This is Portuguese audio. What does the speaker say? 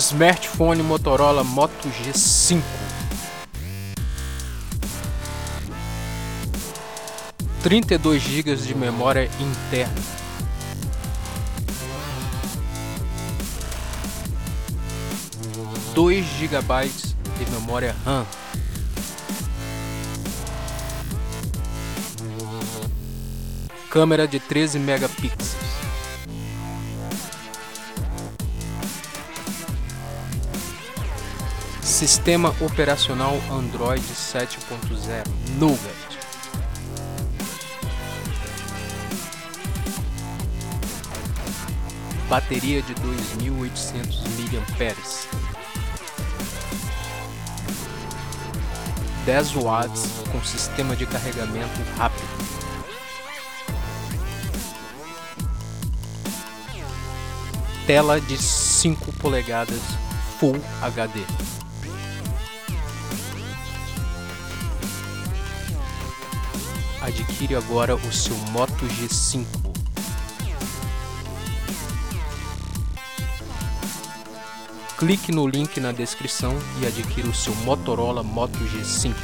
Smartphone Motorola Moto G5 32 GB de memória interna. Dois GB de memória RAM. Câmera de 13 megapixels Sistema operacional Android 7.0 Nougat. Bateria de 2800 mAh. 10 watts com sistema de carregamento rápido. Tela de 5 polegadas Full HD. Adquire agora o seu Moto G5. Clique no link na descrição e adquira o seu Motorola Moto G5.